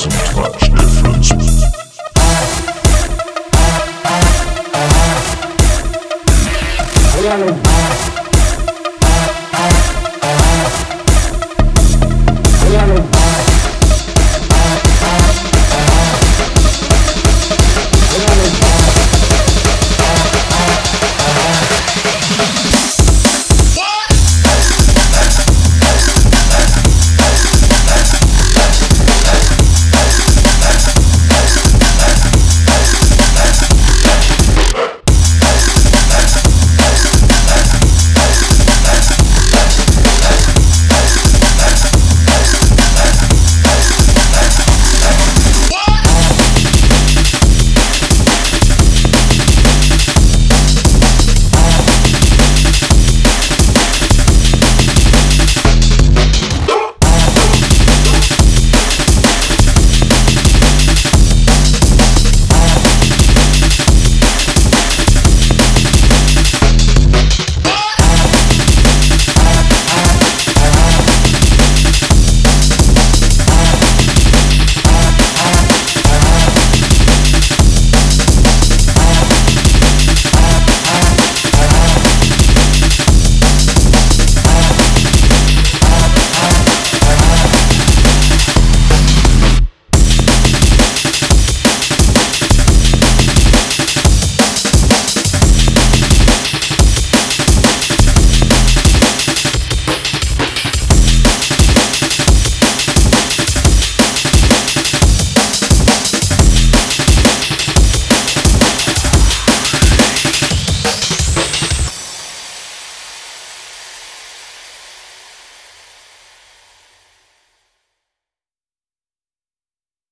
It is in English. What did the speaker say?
Thousand Clutch.